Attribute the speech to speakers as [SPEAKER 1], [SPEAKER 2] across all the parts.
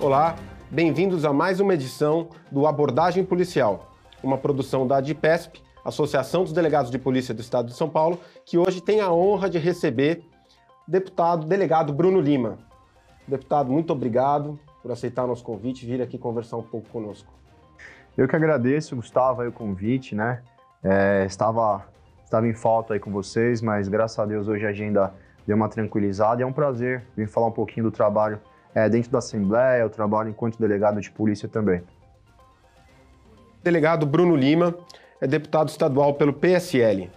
[SPEAKER 1] Olá, bem-vindos a mais uma edição do Abordagem Policial, uma produção da ADPESP, Associação dos Delegados de Polícia do Estado de São Paulo, que hoje tem a honra de receber o deputado delegado Bruno Lima. Deputado, muito obrigado por aceitar nosso convite e vir aqui conversar um pouco conosco.
[SPEAKER 2] Eu que agradeço, Gustavo, o convite, né? É, estava, estava em falta aí com vocês, mas graças a Deus hoje a agenda deu uma tranquilizada e é um prazer vir falar um pouquinho do trabalho é, dentro da Assembleia, o trabalho enquanto delegado de polícia também.
[SPEAKER 1] Delegado Bruno Lima é deputado estadual pelo PSL,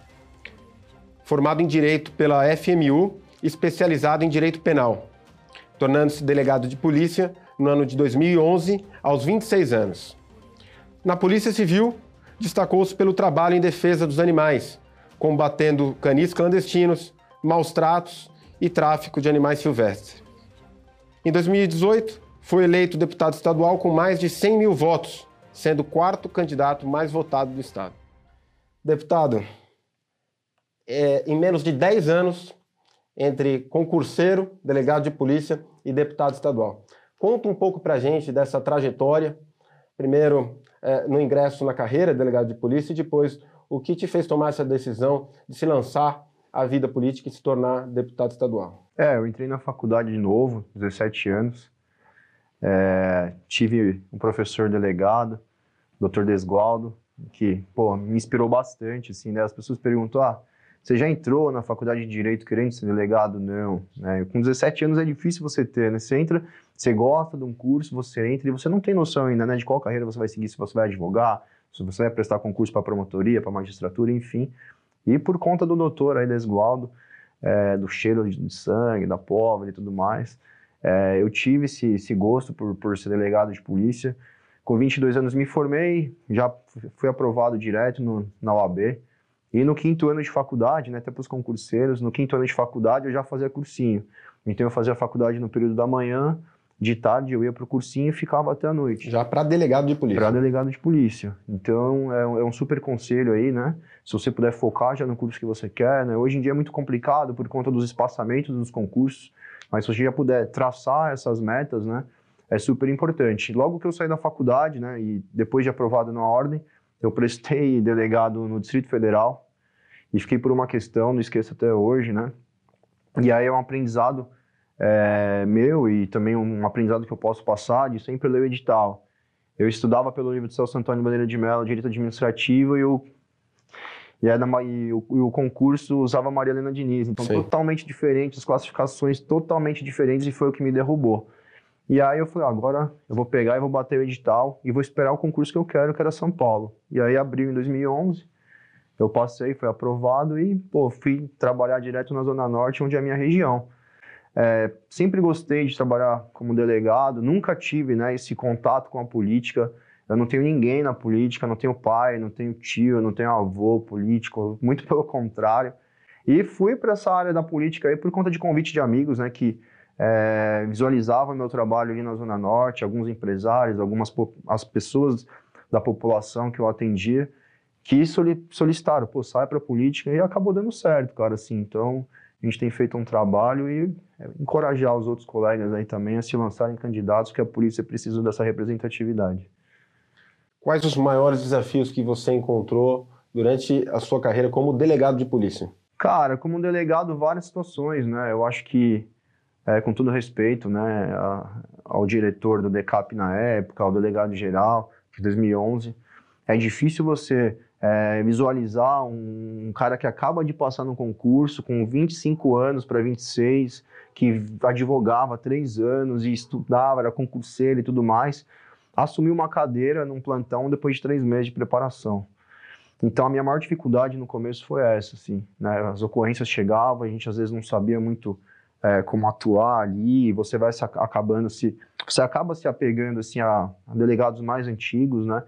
[SPEAKER 1] formado em Direito pela FMU, especializado em Direito Penal, tornando-se delegado de polícia no ano de 2011, aos 26 anos. Na Polícia Civil, destacou-se pelo trabalho em defesa dos animais, combatendo canis clandestinos, maus tratos e tráfico de animais silvestres. Em 2018, foi eleito deputado estadual com mais de 100 mil votos, sendo o quarto candidato mais votado do Estado. Deputado, é, em menos de 10 anos, entre concurseiro, delegado de polícia e deputado estadual. Conta um pouco para a gente dessa trajetória, primeiro é, no ingresso na carreira de delegado de polícia e depois o que te fez tomar essa decisão de se lançar à vida política e se tornar deputado estadual?
[SPEAKER 2] É, eu entrei na faculdade de novo, 17 anos. É, tive um professor delegado, Dr. Desgualdo, que, pô, me inspirou bastante, assim, né? As pessoas perguntam, ah, você já entrou na faculdade de Direito querendo ser delegado? Não, né? Com 17 anos é difícil você ter, né? Você entra, você gosta de um curso, você entra e você não tem noção ainda, né? De qual carreira você vai seguir, se você vai advogar, se você vai prestar concurso para promotoria, para magistratura, enfim. E por conta do doutor aí, Desgualdo, é, do cheiro de sangue, da pólvora e tudo mais, é, eu tive esse, esse gosto por, por ser delegado de polícia, com 22 anos me formei, já fui aprovado direto no, na OAB. E no quinto ano de faculdade, né, até para os concurseiros, no quinto ano de faculdade eu já fazia cursinho. Então eu fazia faculdade no período da manhã, de tarde eu ia para o cursinho e ficava até a noite.
[SPEAKER 1] Já para delegado de polícia?
[SPEAKER 2] Para delegado de polícia. Então é um, é um, super conselho aí, né? Se você puder focar já no curso que você quer, né? Hoje em dia é muito complicado por conta dos espaçamentos dos concursos, mas se você já puder traçar essas metas, né? é super importante. Logo que eu saí da faculdade, né, e depois de aprovado na ordem, eu prestei delegado no Distrito Federal e fiquei por uma questão, não esqueço até hoje, né? E aí é um aprendizado é, meu e também um aprendizado que eu posso passar de sempre ler o edital. Eu estudava pelo livro de Celso Antônio Bandeira de Mello, Direito Administrativo, e o, e, era, e, o, e o concurso usava Maria Helena Diniz. Então, Sim. totalmente diferente, as classificações totalmente diferentes, e foi o que me derrubou. E aí eu falei, ah, agora eu vou pegar e vou bater o edital e vou esperar o concurso que eu quero, que era São Paulo. E aí abriu em 2011, eu passei, foi aprovado e, pô, fui trabalhar direto na Zona Norte, onde é a minha região. É, sempre gostei de trabalhar como delegado, nunca tive né, esse contato com a política. Eu não tenho ninguém na política, não tenho pai, não tenho tio, não tenho avô político, muito pelo contrário. E fui para essa área da política aí por conta de convite de amigos, né, que é, visualizava meu trabalho ali na Zona Norte, alguns empresários, algumas as pessoas da população que eu atendia, que solicitaram, pô, sai para política e acabou dando certo, cara, assim, então a gente tem feito um trabalho e é, encorajar os outros colegas aí também a se lançarem candidatos, que a polícia precisa dessa representatividade.
[SPEAKER 1] Quais os maiores desafios que você encontrou durante a sua carreira como delegado de polícia?
[SPEAKER 2] Cara, como delegado, várias situações, né? Eu acho que é, com todo respeito né, a, ao diretor do DECAP na época, ao delegado geral de 2011, é difícil você é, visualizar um, um, cara que acaba de passar no concurso com 25 anos para 26, que advogava três anos e estudava, era concurseiro e tudo mais, assumir uma cadeira num plantão depois de três meses de preparação. Então a minha maior dificuldade no começo foi essa, assim, né? As ocorrências chegavam, a gente às vezes não sabia muito é, como atuar ali, você vai se acabando se você acaba se apegando assim a, a, delegados mais antigos, né?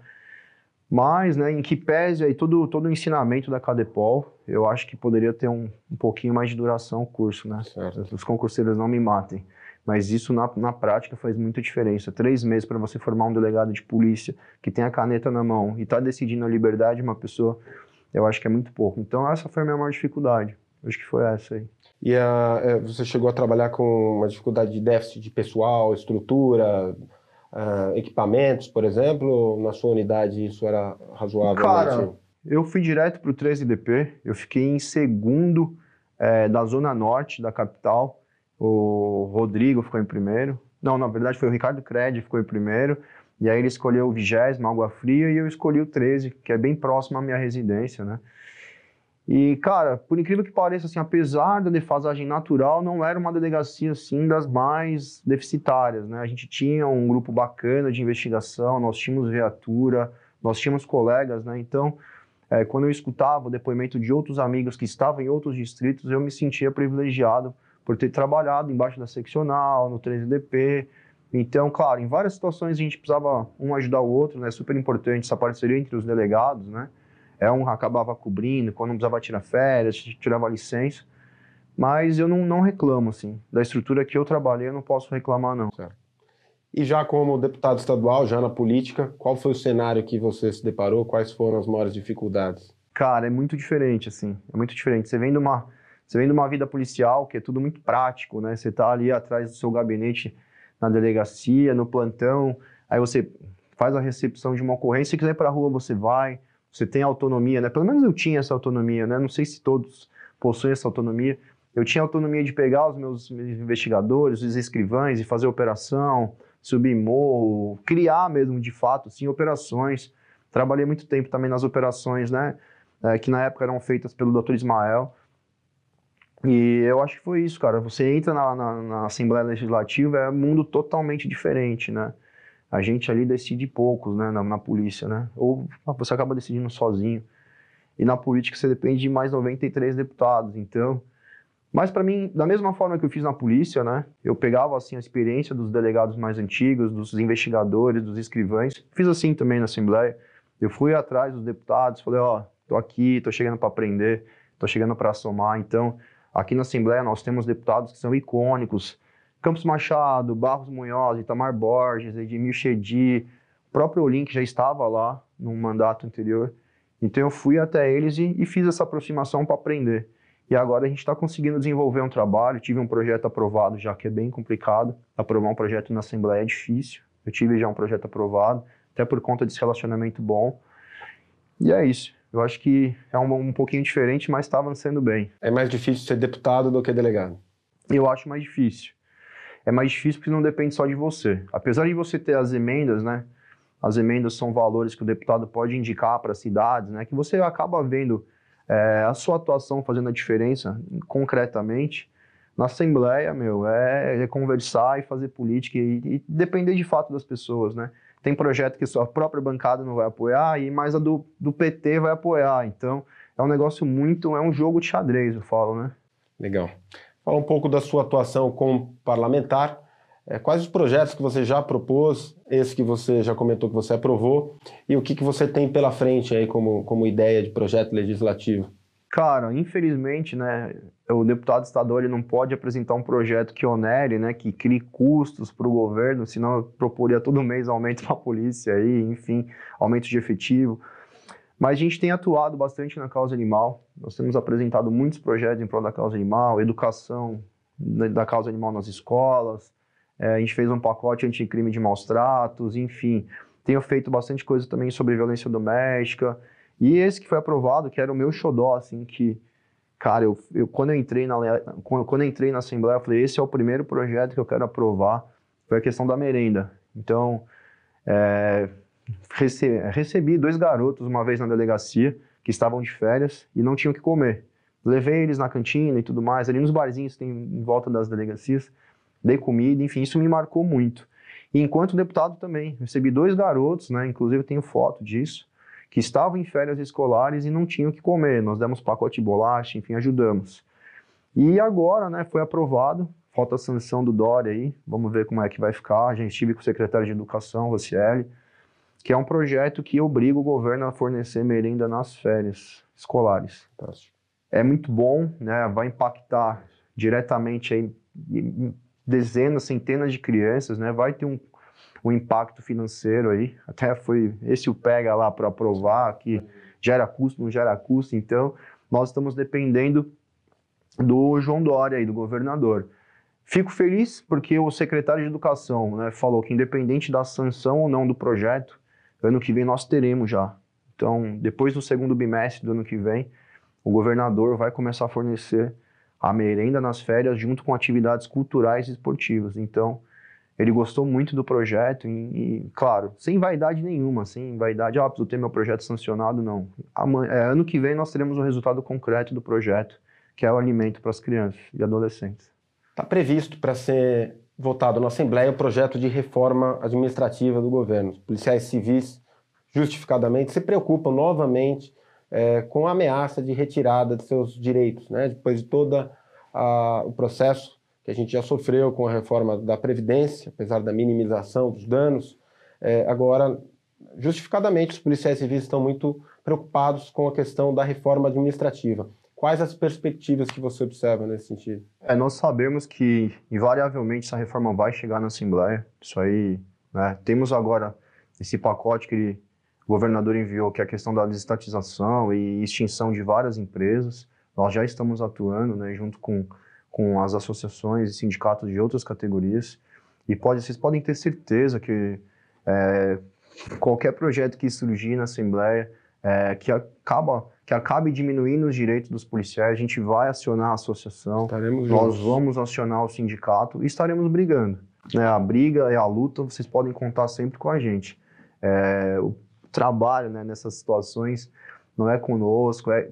[SPEAKER 2] Mas, né, em que pese aí todo todo o ensinamento da Cadepol, eu acho que poderia ter um, um pouquinho mais de duração o curso, né? Certo. Os concurseiros não me matem. Mas isso na, na prática faz muita diferença. Três meses para você formar um delegado de polícia que tem a caneta na mão e está decidindo a liberdade de uma pessoa, eu acho que é muito pouco. Então essa foi a minha maior dificuldade. Acho que foi essa aí.
[SPEAKER 1] E a, é, você chegou a trabalhar com uma dificuldade de déficit de pessoal, estrutura, uh, equipamentos, por exemplo? Na sua unidade isso era razoável?
[SPEAKER 2] Cara, eu fui direto para o 13DP, eu fiquei em segundo é, da Zona Norte da capital, o Rodrigo ficou em primeiro. Não, na verdade foi o Ricardo Cred ficou em primeiro. E aí ele escolheu o vigésimo, Água Fria, e eu escolhi o 13, que é bem próximo à minha residência, né? E, cara, por incrível que pareça, assim, apesar da defasagem natural, não era uma delegacia, assim, das mais deficitárias, né? A gente tinha um grupo bacana de investigação, nós tínhamos viatura, nós tínhamos colegas, né? Então, é, quando eu escutava o depoimento de outros amigos que estavam em outros distritos, eu me sentia privilegiado por ter trabalhado embaixo da seccional, no 13DP. Então, claro, em várias situações a gente precisava um ajudar o outro, né? Super importante essa parceria entre os delegados, né? É um acabava cobrindo, quando não precisava tirar férias, tirava licença. Mas eu não, não reclamo, assim. Da estrutura que eu trabalhei, eu não posso reclamar, não.
[SPEAKER 1] Certo. E já como deputado estadual, já na política, qual foi o cenário que você se deparou? Quais foram as maiores dificuldades?
[SPEAKER 2] Cara, é muito diferente, assim. É muito diferente. Você vem de uma, você vem de uma vida policial, que é tudo muito prático, né? Você tá ali atrás do seu gabinete na delegacia, no plantão, aí você faz a recepção de uma ocorrência, se quiser ir para a rua, você vai você tem autonomia, né? Pelo menos eu tinha essa autonomia, né? Não sei se todos possuem essa autonomia. Eu tinha autonomia de pegar os meus investigadores, os escrivães e fazer operação, subir morro, criar mesmo de fato, sim, operações. Trabalhei muito tempo também nas operações, né? É, que na época eram feitas pelo Dr. Ismael. E eu acho que foi isso, cara. Você entra na, na, na Assembleia Legislativa, é um mundo totalmente diferente, né? A gente ali decide poucos, né, na, na, polícia, né? Ou você acaba decidindo sozinho. E na política você depende de mais 93 deputados, então... Mas para mim, da mesma forma que eu fiz na polícia, né, eu pegava assim a experiência dos delegados mais antigos, dos investigadores, dos escrivães, fiz assim também na Assembleia. Eu fui atrás dos deputados, falei, ó, oh, tô aqui, tô chegando para aprender, tô chegando para somar. Então, aqui na Assembleia nós temos deputados que são icônicos, Campos Machado, Barros Munhoz, Itamar Borges, Edmir Chedi, o próprio Olink já estava lá no mandato anterior. Então eu fui até eles e, e fiz essa aproximação para aprender. E agora a gente está conseguindo desenvolver um trabalho. Tive um projeto aprovado já que é bem complicado. Aprovar um projeto na Assembleia é difícil. Eu tive já um projeto aprovado, até por conta desse relacionamento bom. E é isso. Eu acho que é um, um pouquinho diferente, mas está avançando bem.
[SPEAKER 1] É mais difícil ser deputado do que delegado?
[SPEAKER 2] Eu acho mais difícil é mais difícil porque não depende só de você. Apesar de você ter as emendas, né? As emendas são valores que o deputado pode indicar para as cidades, né? Que você acaba vendo é, a sua atuação fazendo a diferença concretamente. Na Assembleia, meu, é, é conversar e fazer política e, e, depender de fato das pessoas, né? Tem projeto que sua própria bancada não vai apoiar e mais a do, do PT vai apoiar. Então, é um negócio muito, é um jogo de xadrez, eu falo, né?
[SPEAKER 1] Legal. Fala um pouco da sua atuação como parlamentar. É, quais os projetos que você já propôs, esse que você já comentou que você aprovou, e o que, que você tem pela frente aí como, como ideia de projeto legislativo?
[SPEAKER 2] Cara, infelizmente, né, o deputado estadual ele não pode apresentar um projeto que onere, né, que crie custos para o governo, senão eu proporia todo mês aumento para a polícia aí, enfim, aumento de efetivo. Mas a gente tem atuado bastante na causa animal. Nós temos apresentado muitos projetos em prol da causa animal, educação da causa animal nas escolas. É, a gente fez um pacote anticrime de maus tratos, enfim. Tenho feito bastante coisa também sobre violência doméstica. E esse que foi aprovado, que era o meu xodó, assim, que, cara, eu, eu, quando, eu entrei na, quando, quando entrei na Assembleia, eu falei, esse é o primeiro projeto que eu quero aprovar, foi a questão da merenda. Então, é, recebi dois garotos uma vez na delegacia que estavam de férias e não tinham o que comer. Levei eles na cantina e tudo mais, ali nos barzinhos que tem em volta das delegacias, dei comida, enfim, isso me marcou muito. E enquanto deputado também, recebi dois garotos, né, inclusive tenho foto disso, que estavam em férias escolares e não tinham o que comer. Nós demos pacote de bolacha, enfim, ajudamos. E agora, né, foi aprovado, falta a sanção do Dória aí, vamos ver como é que vai ficar. A gente estive com o secretário de Educação, Rocieli, que é um projeto que obriga o governo a fornecer merenda nas férias escolares. É muito bom, né? vai impactar diretamente aí dezenas, centenas de crianças, né? vai ter um, um impacto financeiro aí, até foi esse o pega lá para aprovar, que gera custo, não gera custo, então nós estamos dependendo do João Dória aí, do governador. Fico feliz porque o secretário de Educação né, falou que, independente da sanção ou não do projeto, ano que vem nós teremos já. Então, depois do segundo bimestre do ano que vem, o governador vai começar a fornecer a merenda nas férias junto com atividades culturais e esportivas. Então, ele gostou muito do projeto e, e claro, sem vaidade nenhuma, sem vaidade, ah, preciso ter meu projeto sancionado, não. Amanhã, é, ano que vem nós teremos o resultado concreto do projeto, que é o alimento para as crianças e adolescentes.
[SPEAKER 1] Está previsto para ser votado na Assembleia o projeto de reforma administrativa do governo. Os policiais civis, justificadamente, se preocupam novamente é, com a ameaça de retirada de seus direitos, né? depois de todo o processo que a gente já sofreu com a reforma da Previdência, apesar da minimização dos danos. É, agora, justificadamente, os policiais civis estão muito preocupados com a questão da reforma administrativa. Quais as perspectivas que você observa nesse sentido?
[SPEAKER 2] É, nós sabemos que, invariavelmente, essa reforma vai chegar na Assembleia. Isso aí, né? Temos agora esse pacote que o governador enviou, que é a questão da desestatização e extinção de várias empresas. Nós já estamos atuando, né, junto com, com as associações e sindicatos de outras categorias. E pode, vocês podem ter certeza que é, qualquer projeto que surgir na Assembleia, é, que acaba que acabe diminuindo os direitos dos policiais, a gente vai acionar a associação,
[SPEAKER 1] estaremos
[SPEAKER 2] nós
[SPEAKER 1] juntos.
[SPEAKER 2] vamos acionar o sindicato e estaremos brigando. Né? A briga e a luta, vocês podem contar sempre com a gente. É, o trabalho né, nessas situações não é conosco, é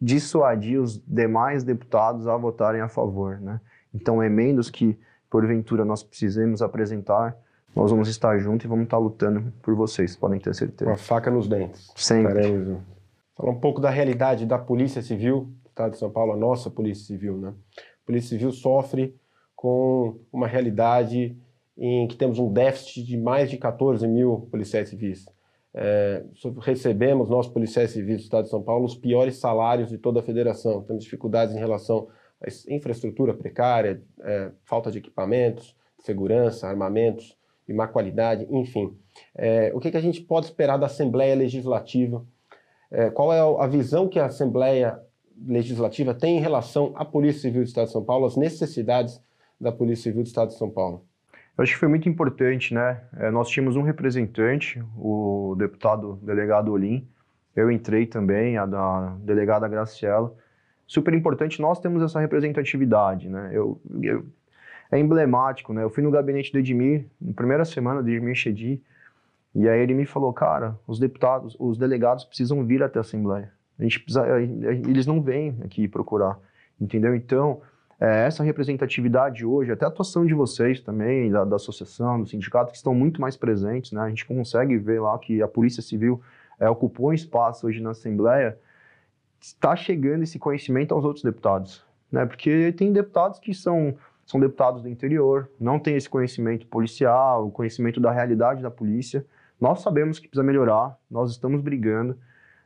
[SPEAKER 2] dissuadir os demais deputados a votarem a favor. Né? Então, emendas que, porventura, nós precisemos apresentar, nós vamos estar juntos e vamos estar lutando por vocês, podem ter certeza.
[SPEAKER 1] Com a faca nos dentes.
[SPEAKER 2] Sempre.
[SPEAKER 1] Estaremos. Falar um pouco da realidade da Polícia Civil do Estado de São Paulo, a nossa Polícia Civil. Né? A Polícia Civil sofre com uma realidade em que temos um déficit de mais de 14 mil policiais civis. É, recebemos, nós policiais civis do Estado de São Paulo, os piores salários de toda a federação. Temos dificuldades em relação à infraestrutura precária, é, falta de equipamentos, segurança, armamentos de má qualidade, enfim. É, o que, que a gente pode esperar da Assembleia Legislativa? É, qual é a visão que a Assembleia Legislativa tem em relação à Polícia Civil do Estado de São Paulo, as necessidades da Polícia Civil do Estado de São Paulo?
[SPEAKER 2] Eu acho que foi muito importante, né? É, nós tínhamos um representante, o deputado delegado Olim, eu entrei também, a da delegada Graciela. Super importante, nós temos essa representatividade, né? Eu, eu, é emblemático, né? Eu fui no gabinete do Edmir, na primeira semana do Edmir Chedi, e aí ele me falou, cara, os deputados, os delegados precisam vir até a Assembleia. A gente precisa, eles não vêm aqui procurar, entendeu? Então, é, essa representatividade hoje, até a atuação de vocês também, da, da, associação, do sindicato, que estão muito mais presentes, né? A gente consegue ver lá que a Polícia Civil é, ocupou um espaço hoje na Assembleia, está chegando esse conhecimento aos outros deputados, né? Porque tem deputados que são são deputados do interior, não têm esse conhecimento policial, o conhecimento da realidade da polícia. Nós sabemos que precisa melhorar, nós estamos brigando,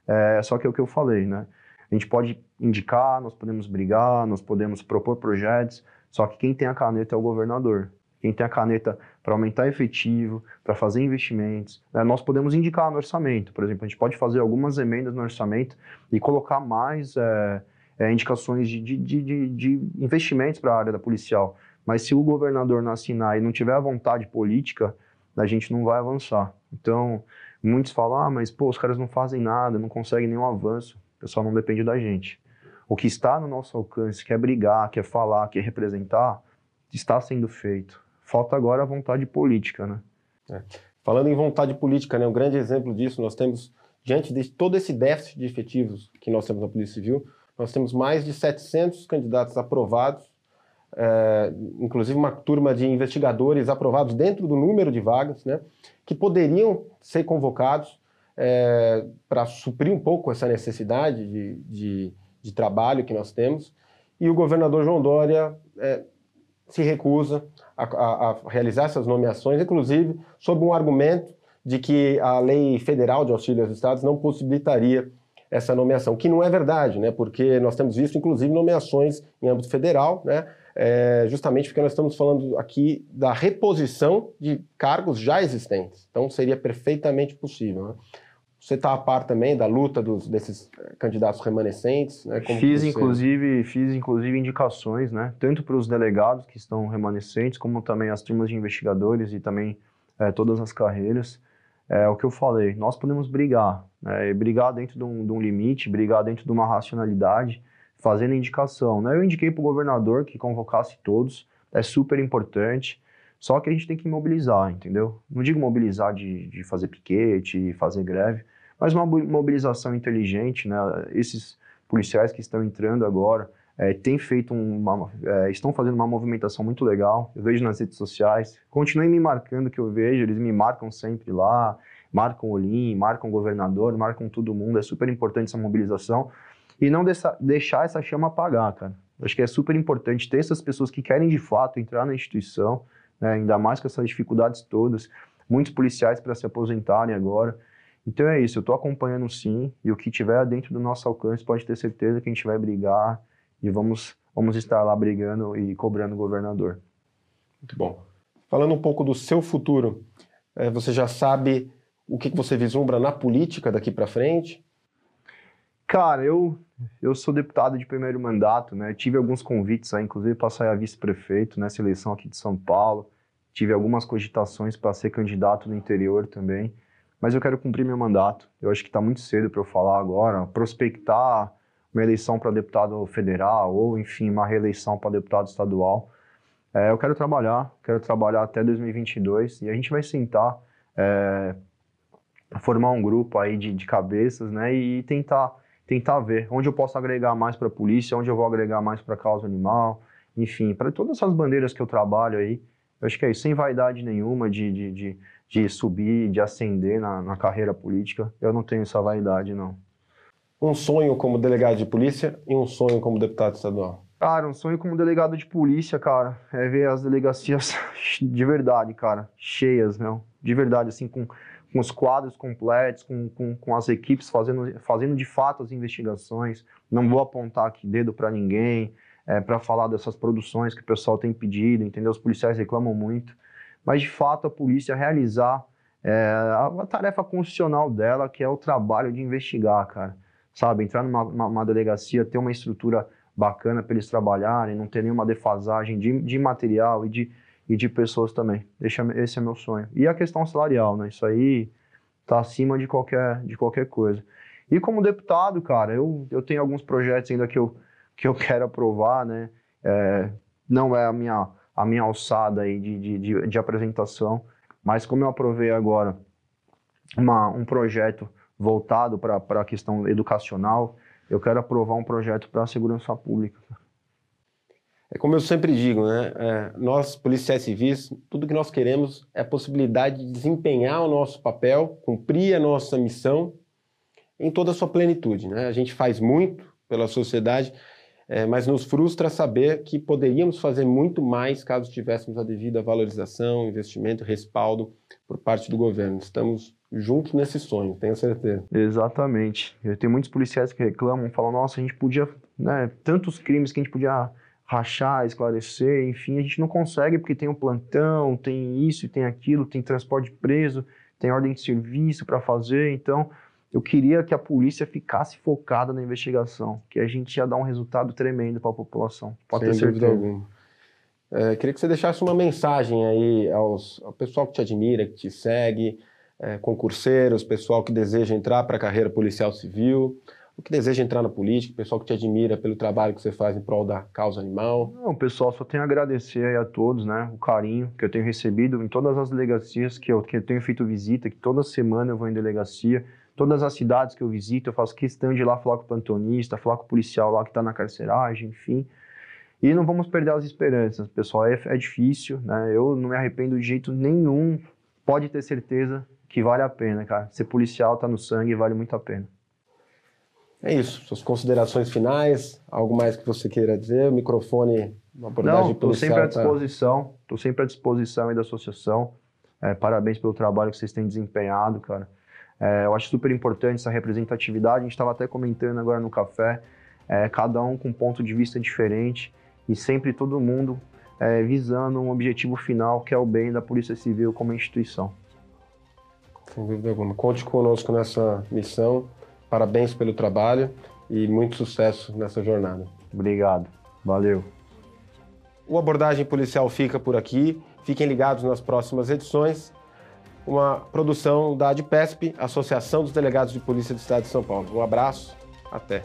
[SPEAKER 2] é, só que é o que eu falei, né? A gente pode indicar, nós podemos brigar, nós podemos propor projetos, só que quem tem a caneta é o governador. Quem tem a caneta para aumentar efetivo, para fazer investimentos. Né? Nós podemos indicar no orçamento, por exemplo, a gente pode fazer algumas emendas no orçamento e colocar mais é, é, indicações de, de, de, de investimentos para a área da policial. Mas se o governador não assinar e não tiver a vontade política, a gente não vai avançar. Então, muitos falam, ah, mas pô, os caras não fazem nada, não conseguem nenhum avanço. O pessoal não depende da gente. O que está no nosso alcance, quer brigar, quer falar, quer representar, está sendo feito. Falta agora a vontade política, né?
[SPEAKER 1] É. Falando em vontade política, né, um grande exemplo disso, nós temos, diante de todo esse déficit de efetivos que nós temos na Polícia Civil, nós temos mais de 700 candidatos aprovados, é, inclusive uma turma de investigadores aprovados dentro do número de vagas, né, que poderiam ser convocados é, para suprir um pouco essa necessidade de, de, de, trabalho que nós temos. E o governador João Dória é, se recusa a, a, a realizar essas nomeações, inclusive sob um argumento de que a lei federal de auxílio aos estados não possibilitaria essa nomeação, que não é verdade, né? Porque nós temos visto, inclusive, nomeações em âmbito federal, né? É, justamente porque nós estamos falando aqui da reposição de cargos já existentes. Então, seria perfeitamente possível. Né? Você está a par também da luta dos, desses eh, candidatos remanescentes? Né?
[SPEAKER 2] fiz, você... inclusive, fiz, inclusive, indicações, né? tanto para os delegados que estão remanescentes, como também as turmas de investigadores e também é, todas as carreiras. É o que eu falei, nós podemos brigar, né? brigar dentro de um, de um, limite, brigar dentro de uma racionalidade, fazendo indicação. Né? Eu indiquei para o governador que convocasse todos, é super importante. Só que a gente tem que mobilizar, entendeu? Não digo mobilizar de, de fazer piquete, fazer greve, mas uma mobilização inteligente, né? Esses policiais que estão entrando agora é, têm feito uma, é, estão fazendo uma movimentação muito legal. Eu vejo nas redes sociais, continuem me marcando que eu vejo, eles me marcam sempre lá, marcam o Olim, marcam o governador, marcam todo mundo. É super importante essa mobilização e não deixar, essa chama apagar, cara. Acho que é super importante ter essas pessoas que querem de fato entrar na instituição, né? ainda mais com essas dificuldades todas. Muitos policiais para se aposentarem agora. Então é isso, eu estou acompanhando sim, e o que tiver dentro do nosso alcance pode ter certeza que a gente vai brigar e vamos, vamos estar lá brigando e cobrando o governador.
[SPEAKER 1] Muito bom. Falando um pouco do seu futuro, é, você já sabe o que você vislumbra na política daqui para frente?
[SPEAKER 2] Cara, eu, eu sou deputado de primeiro mandato, né? Tive alguns convites aí, inclusive para sair a vice-prefeito nessa eleição aqui de São Paulo. Tive algumas cogitações para ser candidato no interior também mas eu quero cumprir meu mandato. Eu acho que está muito cedo para eu falar agora, prospectar uma eleição para deputado federal ou, enfim, uma reeleição para deputado estadual. É, eu quero trabalhar, quero trabalhar até 2022 e a gente vai sentar, é, formar um grupo aí de, de cabeças, né, e tentar tentar ver onde eu posso agregar mais para a polícia, onde eu vou agregar mais para a causa animal, enfim, para todas essas bandeiras que eu trabalho aí. Eu acho que é isso, sem vaidade nenhuma de, de, de de subir, de ascender na, na carreira política. Eu não tenho essa vaidade, não.
[SPEAKER 1] Um sonho como delegado de polícia e um sonho como deputado estadual?
[SPEAKER 2] Cara, um sonho como delegado de polícia, cara, é ver as delegacias de verdade, cara, cheias, meu. De verdade, assim, com, com os quadros completos, com, com, com as equipes fazendo, fazendo de fato as investigações. Não vou apontar aqui dedo para ninguém, é, para falar dessas produções que o pessoal tem pedido, entendeu? Os policiais reclamam muito mas de fato a polícia realizar é, a, tarefa constitucional dela, que é o trabalho de investigar, cara. Sabe, entrar numa uma, uma delegacia, ter uma estrutura bacana para eles trabalharem, não ter nenhuma defasagem de, de material e de, e de pessoas também. Deixa, esse é meu sonho. E a questão salarial, né? Isso aí tá acima de qualquer, de qualquer coisa. E como deputado, cara, eu, eu tenho alguns projetos ainda que eu, que eu quero aprovar, né? É, não é a minha a minha alçada aí de, de, de, de apresentação, mas como eu aprovei agora uma, um projeto voltado para a questão educacional, eu quero aprovar um projeto para a segurança pública.
[SPEAKER 1] É como eu sempre digo, né? É, nós, policiais civis, tudo que nós queremos é a possibilidade de desempenhar o nosso papel, cumprir a nossa missão em toda a sua plenitude. Né? A gente faz muito pela sociedade, é, mas nos frustra saber que poderíamos fazer muito mais caso tivéssemos a devida valorização, investimento, respaldo por parte do governo. Estamos juntos nesse sonho, tenho certeza.
[SPEAKER 2] Exatamente. Tem muitos policiais que reclamam, falam, nossa, a gente podia, né, tantos crimes que a gente podia rachar, esclarecer, enfim, a gente não consegue porque tem o um plantão, tem isso e tem aquilo, tem transporte preso, tem ordem de serviço para fazer, então eu queria que a polícia ficasse focada na investigação, que a gente ia dar um resultado tremendo para a população.
[SPEAKER 1] Pode Sem ter certeza. alguma. É, queria que você deixasse uma mensagem aí aos, ao pessoal que te admira, que te segue, é, concurseiros, pessoal que deseja entrar para a carreira policial civil, o que deseja entrar na política, pessoal que te admira pelo trabalho que você faz em prol da causa animal.
[SPEAKER 2] Não, pessoal, só tenho a agradecer a todos, né, o carinho que eu tenho recebido em todas as delegacias que eu, que eu tenho feito visita, que toda semana eu vou em delegacia, todas as cidades que eu visito, eu faço questão de ir lá falar com o plantonista, falar com o policial lá que está na carceragem, enfim. E não vamos perder as esperanças, pessoal. É, é, difícil, né? Eu não me arrependo de jeito nenhum. Pode ter certeza que vale a pena, cara. Ser policial tá no sangue vale muito a pena.
[SPEAKER 1] É isso. Suas considerações finais, algo mais que você queira dizer? O microfone,
[SPEAKER 2] uma abordagem não. Estou sempre à tá? disposição. Estou tá... sempre à disposição aí da associação. É, parabéns pelo trabalho que vocês têm desempenhado, cara. É, eu acho super importante essa representatividade. A gente estava até comentando agora no café, é, cada um com um ponto de vista diferente e sempre todo mundo é, visando um objetivo final que é o bem da Polícia Civil como instituição.
[SPEAKER 1] Sem dúvida alguma. Conte conosco nessa missão. Parabéns pelo trabalho e muito sucesso nessa jornada.
[SPEAKER 2] Obrigado. Valeu.
[SPEAKER 1] O Abordagem Policial fica por aqui. Fiquem ligados nas próximas edições. Uma produção da ADPESP, Associação dos Delegados de Polícia do Estado de São Paulo. Um abraço, até.